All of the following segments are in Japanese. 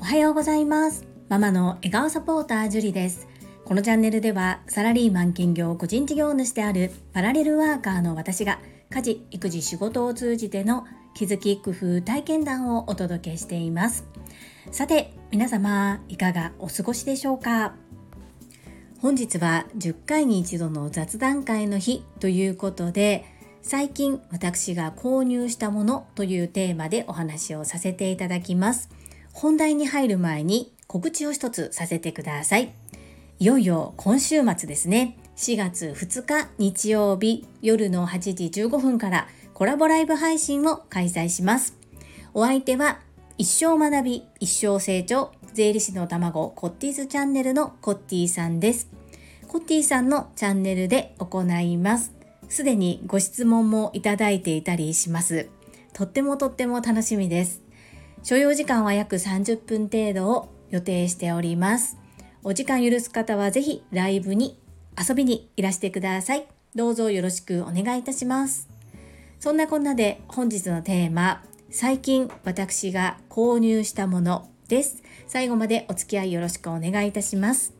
おはようございます。ママの笑顔サポータージュリです。このチャンネルではサラリーマン兼業個人事業主であるパラレルワーカーの私が家事育児仕事を通じての気づき工夫体験談をお届けしています。さて皆様いかがお過ごしでしょうか？本日は10回に一度の雑談会の日ということで最近私が購入したものというテーマでお話をさせていただきます。本題に入る前に告知を一つさせてください。いよいよ今週末ですね。4月2日日曜日夜の8時15分からコラボライブ配信を開催します。お相手は一生学び一生成長税理士の卵コッティーズチャンネルのコッティさんです。コッティさんのチャンネルで行います。すでにご質問もいただいていたりします。とってもとっても楽しみです。所要時間は約30分程度を予定しております。お時間許す方はぜひライブに遊びにいらしてください。どうぞよろしくお願いいたします。そんなこんなで本日のテーマ最近私が購入したものです。最後までお付き合いよろしくお願いいたします。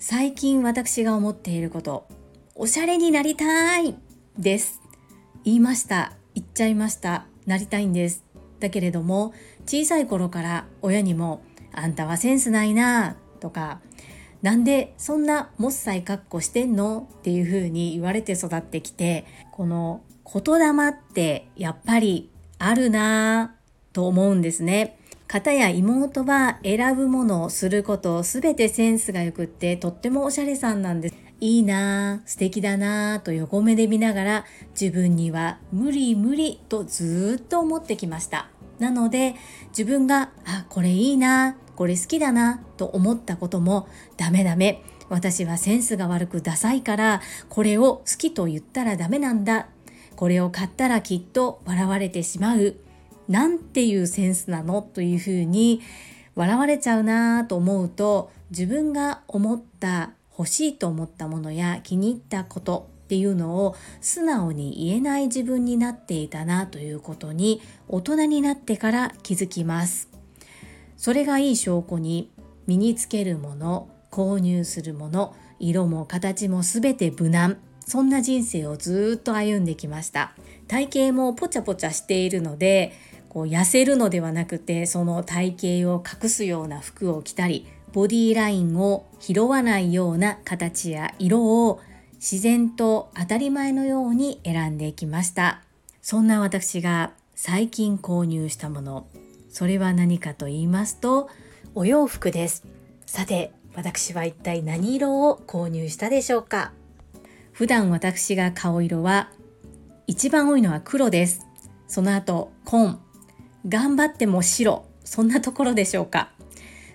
最近私が思っていることおしゃれになりたい。です。言いました。言っちゃいました。なりたいんです。だけれども小さい頃から親にもあんたはセンスないなとかなんでそんなもっさい格好してんの？っていう風に言われて育ってきてこの言霊ってやっぱりあるなぁと思うんですね。方や妹は選ぶものをすることすべてセンスが良くってとってもおしゃれさんなんです。いいなぁ、素敵だなぁと横目で見ながら自分には無理無理とずっと思ってきました。なので自分があ、これいいなこれ好きだなと思ったこともダメダメ。私はセンスが悪くダサいからこれを好きと言ったらダメなんだ。これを買ったらきっと笑われてしまう。なんていうセンスなの？というふうに笑われちゃうなと思うと自分が思った欲しいと思ったものや気に入ったことっていうのを素直に言えない自分になっていたなということに大人になってから気づきます。それがいい証拠に身につけるもの購入するもの色も形も全て無難そんな人生をずっと歩んできました体型もポチャポチャしているのでこう痩せるのではなくてその体型を隠すような服を着たりボディラインを拾わないような形や色を自然と当たり前のように選んでいきました。そんな私が最近購入したもの。それは何かと言いますとお洋服です。さて私は一体何色を購入したでしょうか？普段私が顔色は一番多いのは黒です。その後紺。頑張っても白。そんなところでしょうか？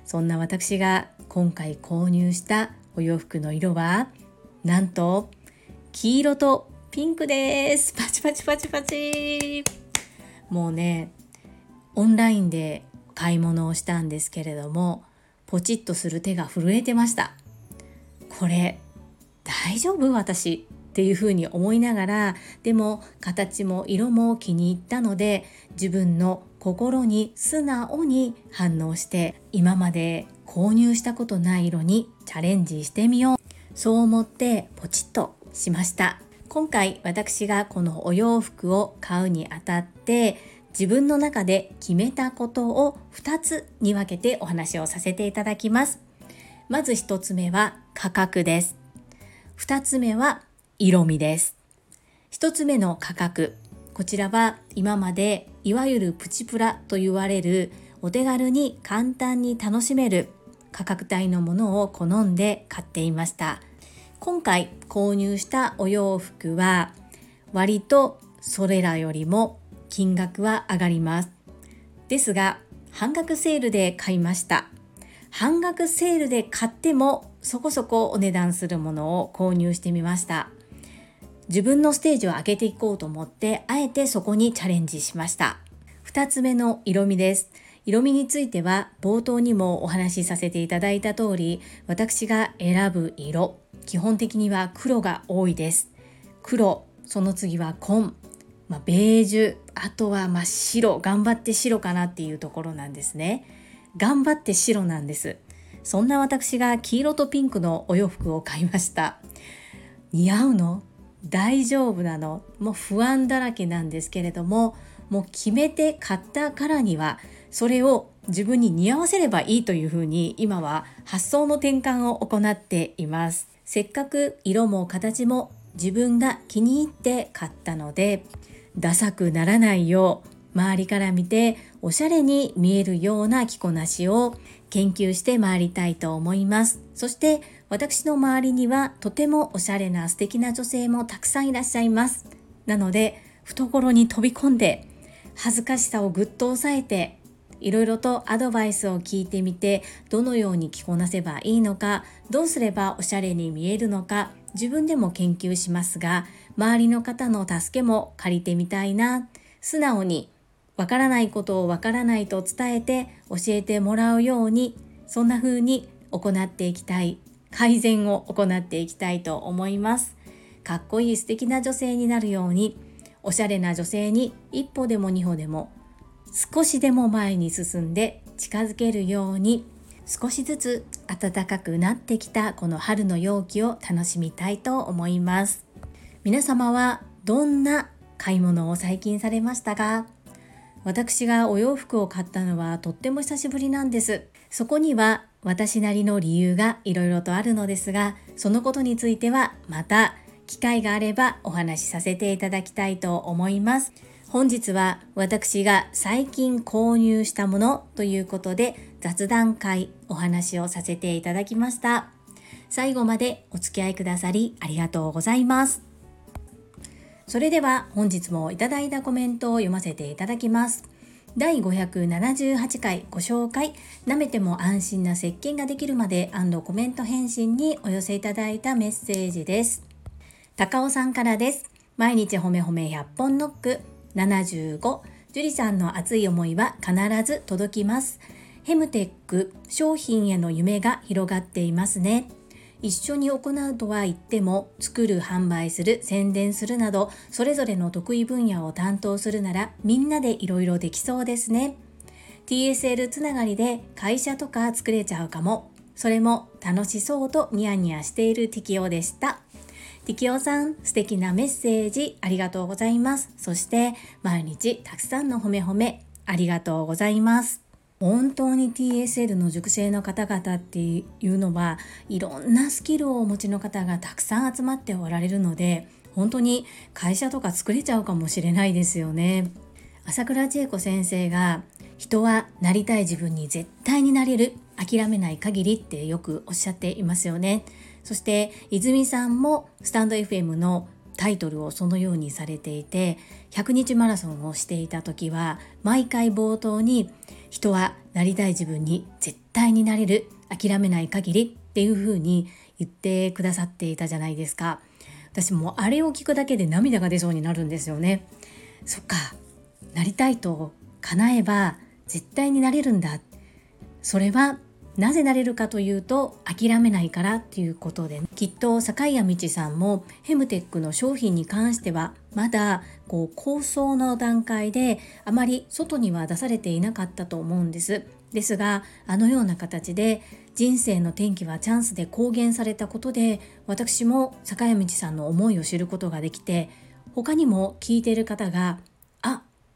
そんな私が今回購入したお洋服の色はなんと黄色とピンクです。パチパチパチパチ。もうねオンラインで買い物をしたんですけれどもポチッとする手が震えてました。これ大丈夫？私。っていうふうに思いながらでも形も色も気に入ったので自分の心に素直に反応して今まで購入したことない色にチャレンジしてみよう。そう思ってポチッとしました。今回私がこのお洋服を買うにあたって自分の中で決めたことを2つに分けてお話をさせていただきます。まず1つ目は価格です。2つ目は色味です。1つ目の価格。こちらは今までいわゆるプチプラと言われるお手軽に簡単に楽しめる価格帯のものを好んで買っていました。今回購入したお洋服は割とそれらよりも金額は上がります。ですが半額セールで買いました。半額セールで買ってもそこそこお値段するものを購入してみました。自分のステージを上げていこうと思ってあえてそこにチャレンジしました。2つ目の色味です。色味については冒頭にもお話しさせていただいた通り私が選ぶ色基本的には黒が多いです。黒その次は紺まあ、ベージュあとは真っ白頑張って白かなっていうところなんですね。頑張って白なんです。そんな私が黄色とピンクのお洋服を買いました。似合うの？大丈夫なの？もう不安だらけなんですけれどももう決めて買ったからにはそれを自分に似合わせればいいというふうに今は発想の転換を行っています。せっかく色も形も自分が気に入って買ったのでダサくならないよう周りから見ておしゃれに見えるような着こなしを研究してまいりたいと思います。そして私の周りにはとてもおしゃれな素敵な女性もたくさんいらっしゃいます。なので懐に飛び込んで恥ずかしさをぐっと抑えていろいろとアドバイスを聞いてみてどのように着こなせばいいのかどうすればおしゃれに見えるのか自分でも研究しますが周りの方の助けも借りてみたいな。素直にわからないことをわからないと伝えて教えてもらうようにそんな風に行っていきたい。改善を行っていきたいと思います。かっこいい素敵な女性になるようにおしゃれな女性に一歩でも二歩でも少しでも前に進んで近づけるように少しずつ暖かくなってきたこの春の陽気を楽しみたいと思います。皆様はどんな買い物を最近されましたか？私がお洋服を買ったのはとっても久しぶりなんです。そこには私なりの理由がいろいろとあるのですがそのことについてはまた機会があればお話しさせていただきたいと思います。本日は私が最近購入したものということで雑談会お話をさせていただきました。最後までお付き合いくださりありがとうございます。それでは本日もいただいたコメントを読ませていただきます。第578回ご紹介。舐めても安心な石鹸ができるまでコメント返信にお寄せいただいたメッセージです。高尾さんからです。毎日褒め褒め100本ノック。75樹里さんの熱い思いは必ず届きます。ヘムテック商品への夢が広がっていますね。一緒に行うとは言っても作る販売する宣伝するなどそれぞれの得意分野を担当するならみんなでいろいろできそうですね。TSL つながりで会社とか作れちゃうかも。それも楽しそうとニヤニヤしている適応でした。適応さん素敵なメッセージありがとうございます。そして毎日たくさんの褒め褒めありがとうございます。本当に TSL の熟成の方々っていうのはいろんなスキルをお持ちの方がたくさん集まっておられるので本当に会社とか作れちゃうかもしれないですよね。朝倉千恵子先生が人はなりたい自分に絶対になれる諦めない限りってよくおっしゃっていますよね。そして泉さんもスタンド FM のタイトルをそのようにされていて100日マラソンをしていた時は毎回冒頭に人はなりたい自分に絶対になれる諦めない限りっていう風に言ってくださっていたじゃないですか。私もあれを聞くだけで涙が出そうになるんですよね。そっか。なりたいと叶えば絶対になれるんだ。それはなぜなれるかというと諦めないからっていうことでね。きっと坂井谷道さんもヘムテックの商品に関してはまだこう構想の段階であまり外には出されていなかったと思うんです。ですがあのような形で人生の転機はチャンスで公言されたことで私も坂谷道さんの思いを知ることができて他にも聞いている方が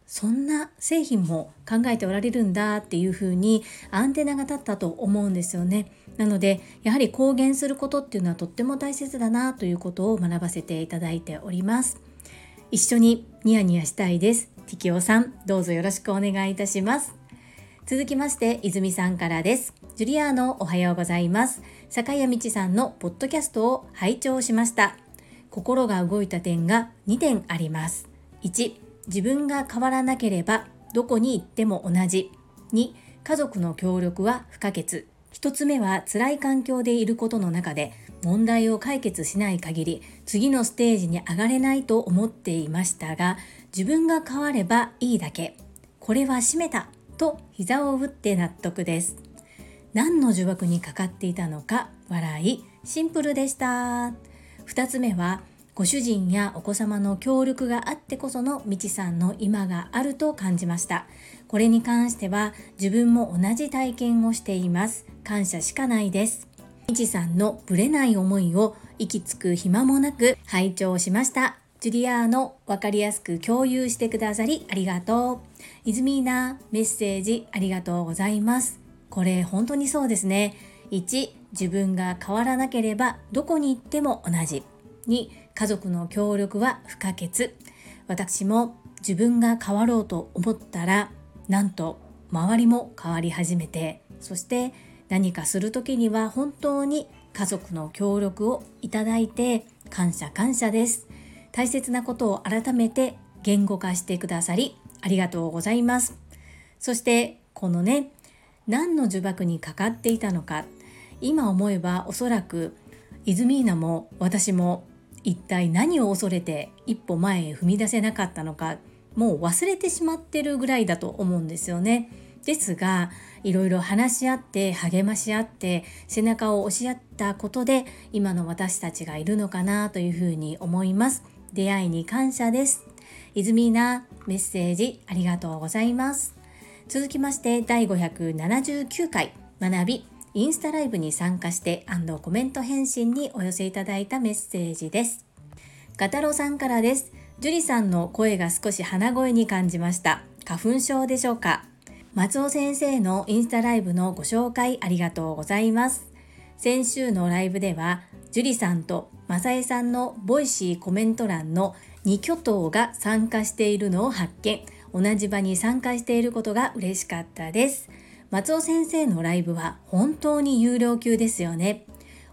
そんな製品も考えておられるんだっていうふうにアンテナが立ったと思うんですよね。なのでやはり公言することっていうのはとっても大切だなということを学ばせていただいております。一緒にニヤニヤしたいです。ティキオさんどうぞよろしくお願いいたします。続きまして泉さんからです。ジュリアーノおはようございます。坂谷道さんのポッドキャストを拝聴しました。心が動いた点が2点あります。1自分が変わらなければどこに行っても同じ。2、家族の協力は不可欠。1つ目は辛い環境でいることの中で問題を解決しない限り次のステージに上がれないと思っていましたが自分が変わればいいだけ。これは閉めたと膝を打って納得です。何の呪縛にかかっていたのか笑いシンプルでした。2つ目はご主人やお子様の協力があってこそのみちさんの今があると感じました。これに関しては自分も同じ体験をしています。感謝しかないです。みちさんのぶれない思いを息つく暇もなく拝聴しました。ジュリアーノ分かりやすく共有してくださりありがとう。イズミーナメッセージありがとうございます。これ本当にそうですね。1自分が変わらなければどこに行っても同じ。2家族の協力は不可欠。私も自分が変わろうと思ったらなんと周りも変わり始めてそして何かする時には本当に家族の協力をいただいて感謝感謝です。大切なことを改めて言語化してくださりありがとうございます。そしてこのね何の呪縛にかかっていたのか。今思えばおそらくイズミーナも私も一体何を恐れて一歩前へ踏み出せなかったのかもう忘れてしまってるぐらいだと思うんですよね。ですがいろいろ話し合って励まし合って背中を押し合ったことで今の私たちがいるのかなというふうに思います。出会いに感謝です。イズミーナメッセージありがとうございます。続きまして第579回学びインスタライブに参加してコメント返信にお寄せいただいたメッセージです。ガタロさんからです。樹里さんの声が少し鼻声に感じました。花粉症でしょうか？松尾先生のインスタライブのご紹介ありがとうございます。先週のライブでは、樹里さんと正江さんのボイシーコメント欄の2巨頭が参加しているのを発見。同じ場に参加していることが嬉しかったです。松尾先生のライブは本当に有料級ですよね。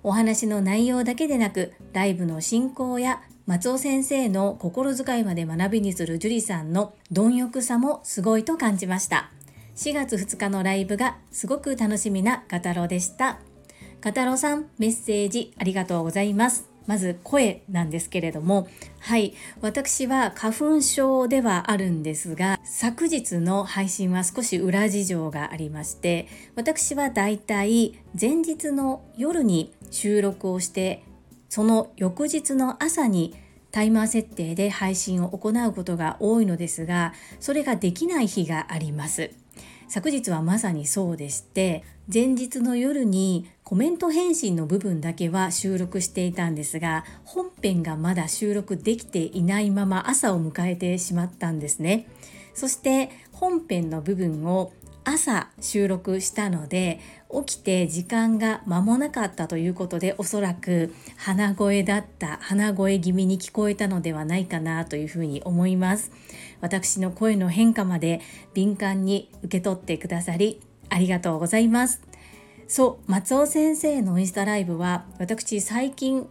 お話の内容だけでなく、ライブの進行や松尾先生の心遣いまで学びにする樹里さんの貪欲さもすごいと感じました。4月2日のライブがすごく楽しみなガタロでした。ガタロさん、メッセージありがとうございます。まず声なんですけれどもはい私は花粉症ではあるんですが昨日の配信は少し裏事情がありまして私はだいたい前日の夜に収録をしてその翌日の朝にタイマー設定で配信を行うことが多いのですがそれができない日があります。昨日はまさにそうでして前日の夜にコメント返信の部分だけは収録していたんですが本編がまだ収録できていないまま朝を迎えてしまったんですね。そして本編の部分を朝収録したので起きて時間が間もなかったということでおそらく鼻声だった鼻声気味に聞こえたのではないかなというふうに思います。私の声の変化まで敏感に受け取ってくださりありがとうございます。そう松尾先生のインスタライブは私最近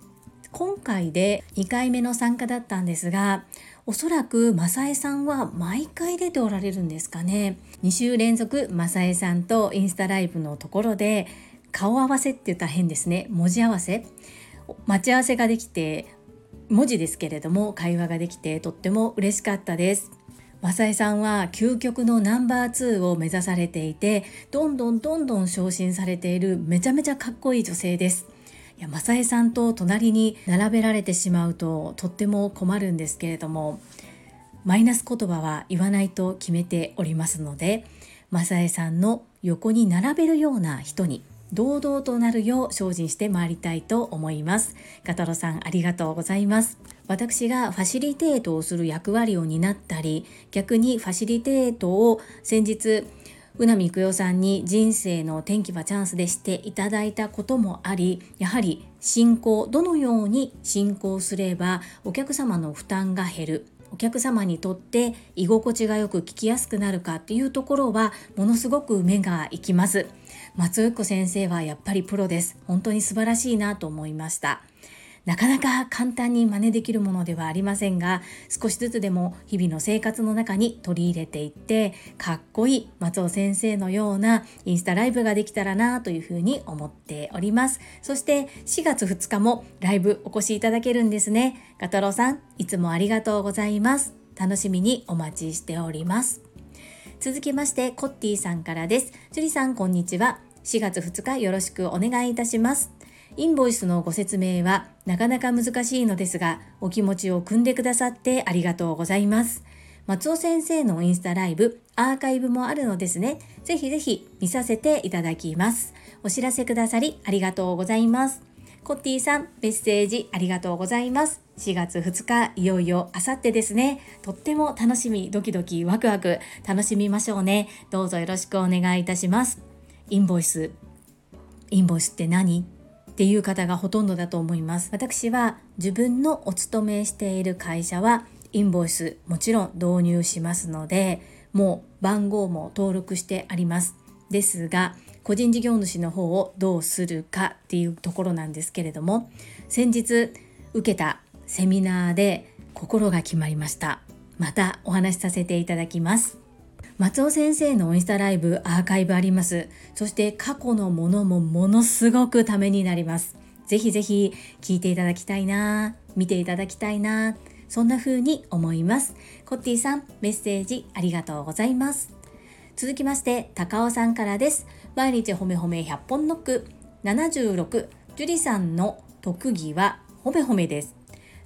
今回で2回目の参加だったんですがおそらく正江さんは毎回出ておられるんですかね。2週連続正江さんとインスタライブのところで顔合わせって言ったら変ですね。文字合わせ。待ち合わせができて文字ですけれども会話ができてとっても嬉しかったです。正江さんは究極のナンバー2を目指されていてどんどんどんどん昇進されているめちゃめちゃかっこいい女性です。いや正江さんと隣に並べられてしまうととっても困るんですけれどもマイナス言葉は言わないと決めておりますので正江さんの横に並べるような人に堂々となるよう精進してまいりたいと思います。ガタロさんありがとうございます。私がファシリテートをする役割を担ったり逆にファシリテートを先日宇波育代さんに人生の転機はチャンスでしていただいたこともありやはり進行どのように進行すればお客様の負担が減るお客様にとって居心地がよく聞きやすくなるかっていうところはものすごく目がいきます。松尾子先生はやっぱりプロです。本当に素晴らしいなと思いました。なかなか簡単に真似できるものではありませんが少しずつでも日々の生活の中に取り入れていってかっこいい松尾先生のようなインスタライブができたらなというふうに思っております。そして4月2日もライブお越しいただけるんですね。ガトロさんいつもありがとうございます。楽しみにお待ちしております。続きましてコッティさんからです樹里さんこんにちは4月2日よろしくお願いいたしますインボイスのご説明はなかなか難しいのですが、お気持ちを汲んでくださってありがとうございます。松尾先生のインスタライブ、アーカイブもあるのですね。ぜひぜひ見させていただきます。お知らせくださりありがとうございます。コッティさん、メッセージありがとうございます。4月2日、いよいよあさってですね。とっても楽しみ、ドキドキ、ワクワク、楽しみましょうね。どうぞよろしくお願いいたします。インボイス。インボイスって何？っていう方がほとんどだと思います。私は自分のお勤めしている会社はインボイスもちろん導入しますので、もう番号も登録してあります。ですが、個人事業主の方をどうするかっていうところなんですけれども、先日受けたセミナーで心が決まりました。またお話しさせていただきます。松尾先生のインスタライブアーカイブあります。そして過去のものもものすごくためになります。ぜひぜひ聞いていただきたいな、見ていただきたいな、そんな風に思います。コッティさん、メッセージありがとうございます。続きまして、高尾さんからです。毎日褒め褒め100本ノック76、樹里さんの特技は褒め褒めです。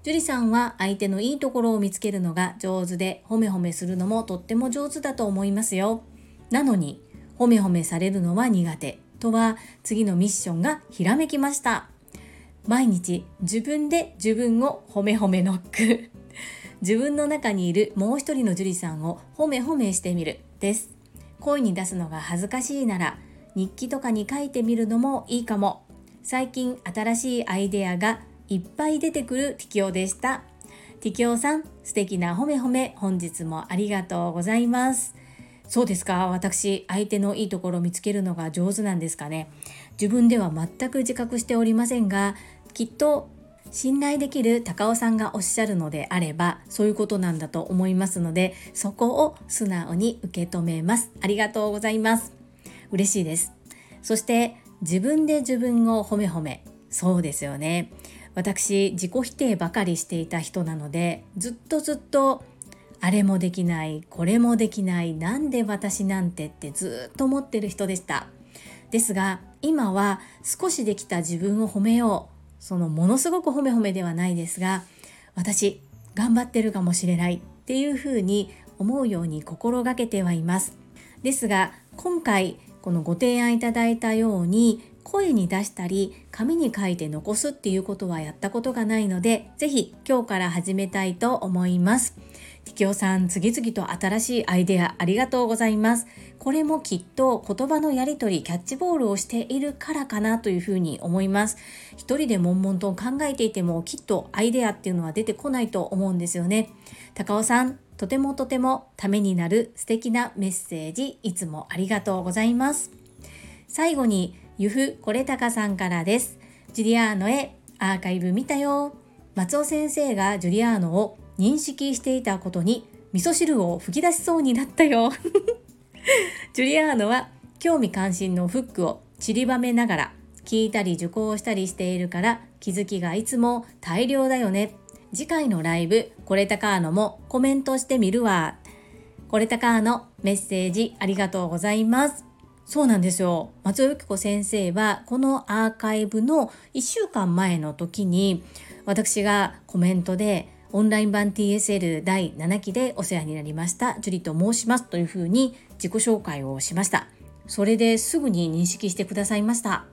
樹里さんは相手のいいところを見つけるのが上手で褒め褒めするのもとっても上手だと思いますよ。なのに褒め褒めされるのは苦手とは次のミッションがひらめきました。毎日自分で自分を褒め褒めノック。自分の中にいるもう一人の樹里さんを褒め褒めしてみるです。声に出すのが恥ずかしいなら日記とかに書いてみるのもいいかも。最近新しいアイデアがいっぱい出てくるティキオでした。ティキオさん、素敵な褒め褒め、本日もありがとうございます。そうですか？私、相手のいいところを見つけるのが上手なんですかね？自分では全く自覚しておりませんが、きっと信頼できる高尾さんがおっしゃるのであればそういうことなんだと思いますのでそこを素直に受け止めますありがとうございます嬉しいです。そして自分で自分を褒め褒め。そうですよね。私自己否定ばかりしていた人なのでずっとずっとあれもできないこれもできないなんで私なんてってずっと思ってる人でした。ですが今は少しできた自分を褒めよう。そのものすごく褒め褒めではないですが私頑張ってるかもしれない。っていうふうに思うように心がけてはいます。ですが今回このご提案いただいたように声に出したり紙に書いて残すっていうことはやったことがないので是非今日から始めたいと思います。ティキオさん次々と新しいアイデアありがとうございます。これもきっと言葉のやり取りキャッチボールをしているからかなというふうに思います。一人で悶々と考えていてもきっとアイデアっていうのは出てこないと思うんですよね。高尾さんとてもとてもためになる素敵なメッセージいつもありがとうございます。最後にゆふこれたかさんからです。ジュリアーノへアーカイブ見たよ。松尾先生がジュリアーノを認識していたことに味噌汁を吹き出しそうになったよ。ジュリアーノは興味関心のフックを散りばめながら聞いたり受講したりしているから気づきがいつも大量だよね。次回のライブ、これたかーのもコメントしてみるわ。これたかーのメッセージありがとうございます。そうなんですよ。松尾由紀子先生は、このアーカイブの1週間前の時に、私がコメントで、オンライン版 TSL 第7期でお世話になりました、ジュリと申しますというふうに自己紹介をしました。それですぐに認識してくださいました。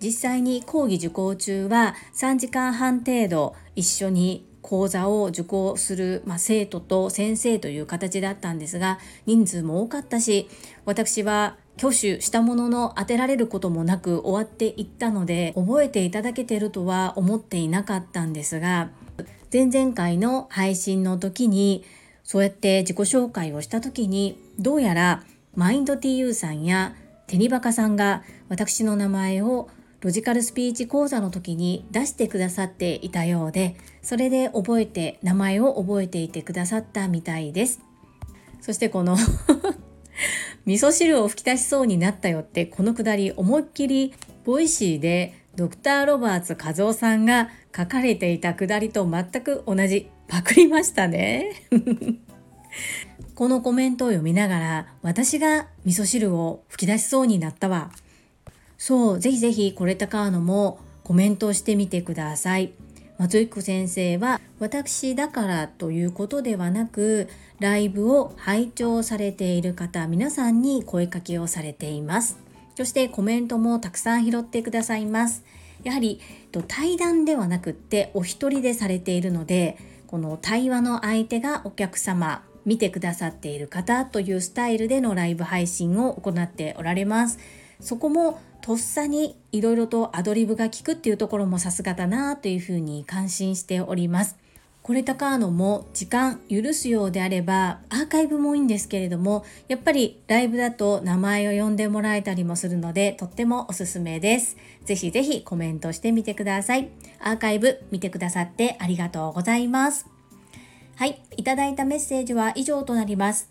実際に講義受講中は3時間半程度一緒に講座を受講する、まあ、生徒と先生という形だったんですが人数も多かったし私は挙手したものの当てられることもなく終わっていったので覚えていただけてるとは思っていなかったんですが前々回の配信の時にそうやって自己紹介をした時にどうやらマインド TU さんやテニバカさんが私の名前をロジカルスピーチ講座の時に出してくださっていたようでそれで覚えて名前を覚えていてくださったみたいです。そしてこの 味噌汁を吹き出しそうになったよってこのくだり思いっきりボイシーでドクター・ロバーツ和夫さんが書かれていたくだりと全く同じパクりましたね。このコメントを読みながら私が味噌汁を吹き出しそうになったわ。そうぜひぜひこれたかのもコメントしてみてください。松彦先生は私だからということではなくライブを拝聴されている方皆さんに声かけをされています。そしてコメントもたくさん拾ってくださいます。やはり対談ではなくってお一人でされているのでこの対話の相手がお客様見てくださっている方というスタイルでのライブ配信を行っておられます。そこもとっさにいろいろとアドリブが効くっていうところもさすがだなというふうに感心しております。これ高のも時間許すようであればアーカイブもいいんですけれどもやっぱりライブだと名前を呼んでもらえたりもするのでとってもおすすめです。ぜひぜひコメントしてみてください。アーカイブ見てくださってありがとうございます。はい、いただいたメッセージは以上となります。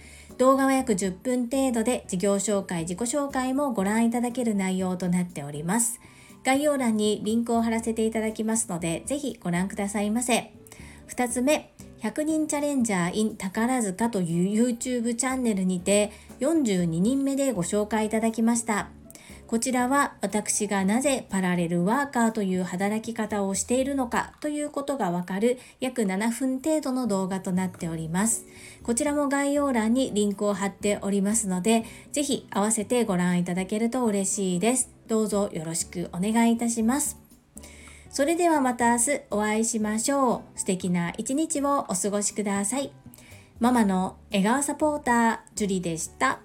動画は約10分程度で事業紹介、自己紹介もご覧いただける内容となっております。概要欄にリンクを貼らせていただきますので、ぜひご覧くださいませ。2つ目、100人チャレンジャー in 宝塚という YouTube チャンネルにて42人目でご紹介いただきました。こちらは私がなぜパラレルワーカーという働き方をしているのかということがわかる約7分程度の動画となっております。こちらも概要欄にリンクを貼っておりますので、ぜひ合わせてご覧いただけると嬉しいです。どうぞよろしくお願いいたします。それではまた明日お会いしましょう。素敵な一日をお過ごしください。ママの笑顔サポーター、ジュリでした。